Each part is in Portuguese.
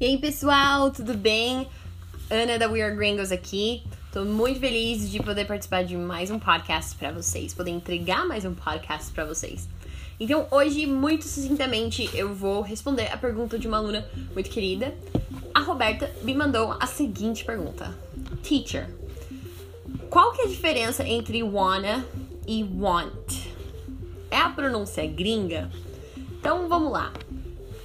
E aí, pessoal, tudo bem? Ana da We Are Gringos aqui. Tô muito feliz de poder participar de mais um podcast para vocês, poder entregar mais um podcast para vocês. Então, hoje, muito sucintamente, eu vou responder a pergunta de uma aluna muito querida. A Roberta me mandou a seguinte pergunta: Teacher, qual que é a diferença entre wanna e want? É a pronúncia gringa? Então, vamos lá.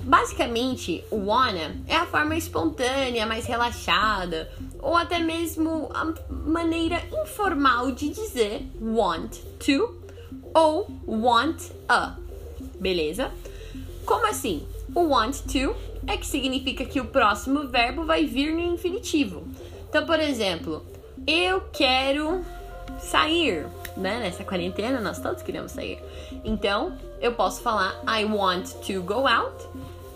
Basicamente, o wanna é a forma espontânea, mais relaxada, ou até mesmo a maneira informal de dizer want to ou want a. Beleza? Como assim? O want to é que significa que o próximo verbo vai vir no infinitivo. Então, por exemplo, eu quero sair, né? Nessa quarentena nós todos queremos sair. Então, eu posso falar I want to go out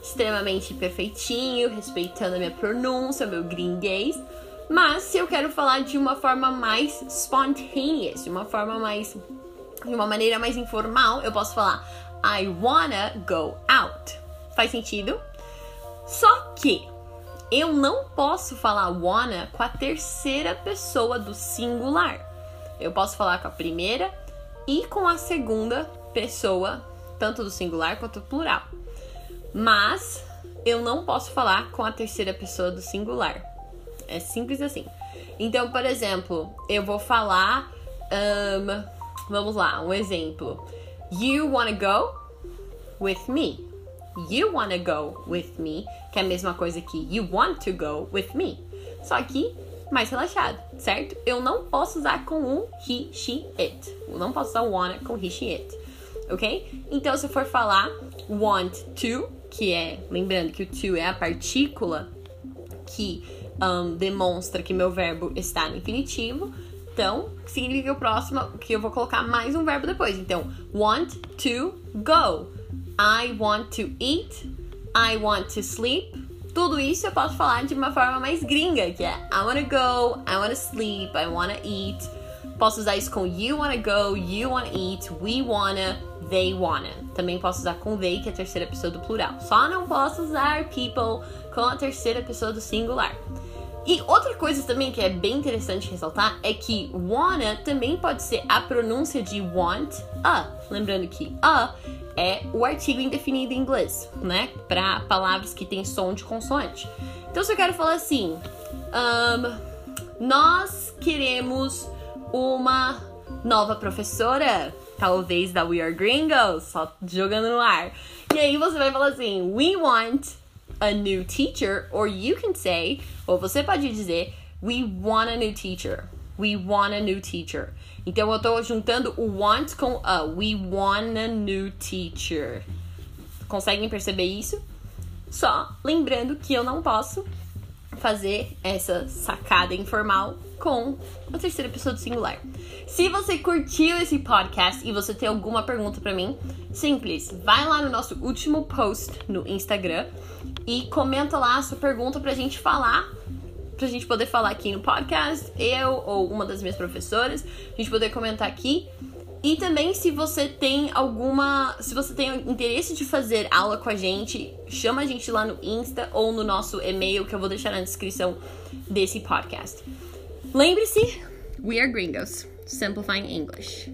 extremamente perfeitinho, respeitando a minha pronúncia, meu gringuês. Mas se eu quero falar de uma forma mais spontaneous, de uma forma mais. de uma maneira mais informal, eu posso falar I wanna go out. Faz sentido? Só que eu não posso falar wanna com a terceira pessoa do singular. Eu posso falar com a primeira e com a segunda pessoa, tanto do singular quanto do plural mas eu não posso falar com a terceira pessoa do singular. É simples assim. Então, por exemplo, eu vou falar. Um, vamos lá, um exemplo. You wanna go with me? You wanna go with me? Que é a mesma coisa que you want to go with me. Só que mais relaxado, certo? Eu não posso usar com o he, she, it. Eu não posso usar o wanna com he, she, it. Ok? Então, se eu for falar want to, que é, lembrando que o to é a partícula que um, demonstra que meu verbo está no infinitivo. Então, significa que o próximo que eu vou colocar mais um verbo depois. Então, want to go. I want to eat. I want to sleep. Tudo isso eu posso falar de uma forma mais gringa, que é I wanna go, I wanna sleep, I wanna eat. Posso usar isso com you wanna go, you wanna eat, we wanna, they wanna. Também posso usar com they, que é a terceira pessoa do plural. Só não posso usar people com a terceira pessoa do singular. E outra coisa também que é bem interessante ressaltar é que wanna também pode ser a pronúncia de want a. Lembrando que a é o artigo indefinido em inglês, né? Para palavras que têm som de consoante. Então, se eu quero falar assim, um, nós queremos uma nova professora, talvez da We Are Gringos, só jogando no ar. E aí você vai falar assim: We want a new teacher, or you can say, ou você pode dizer, We want a new teacher. We want a new teacher. Então eu tô juntando o want com a. We want a new teacher. Conseguem perceber isso? Só lembrando que eu não posso fazer essa sacada informal com a terceira pessoa do singular. Se você curtiu esse podcast e você tem alguma pergunta para mim, simples, vai lá no nosso último post no Instagram e comenta lá a sua pergunta pra gente falar, pra gente poder falar aqui no podcast, eu ou uma das minhas professoras, a gente poder comentar aqui. E também se você tem alguma, se você tem interesse de fazer aula com a gente, chama a gente lá no Insta ou no nosso e-mail que eu vou deixar na descrição desse podcast. Lembre-se, we are gringos, simplifying English.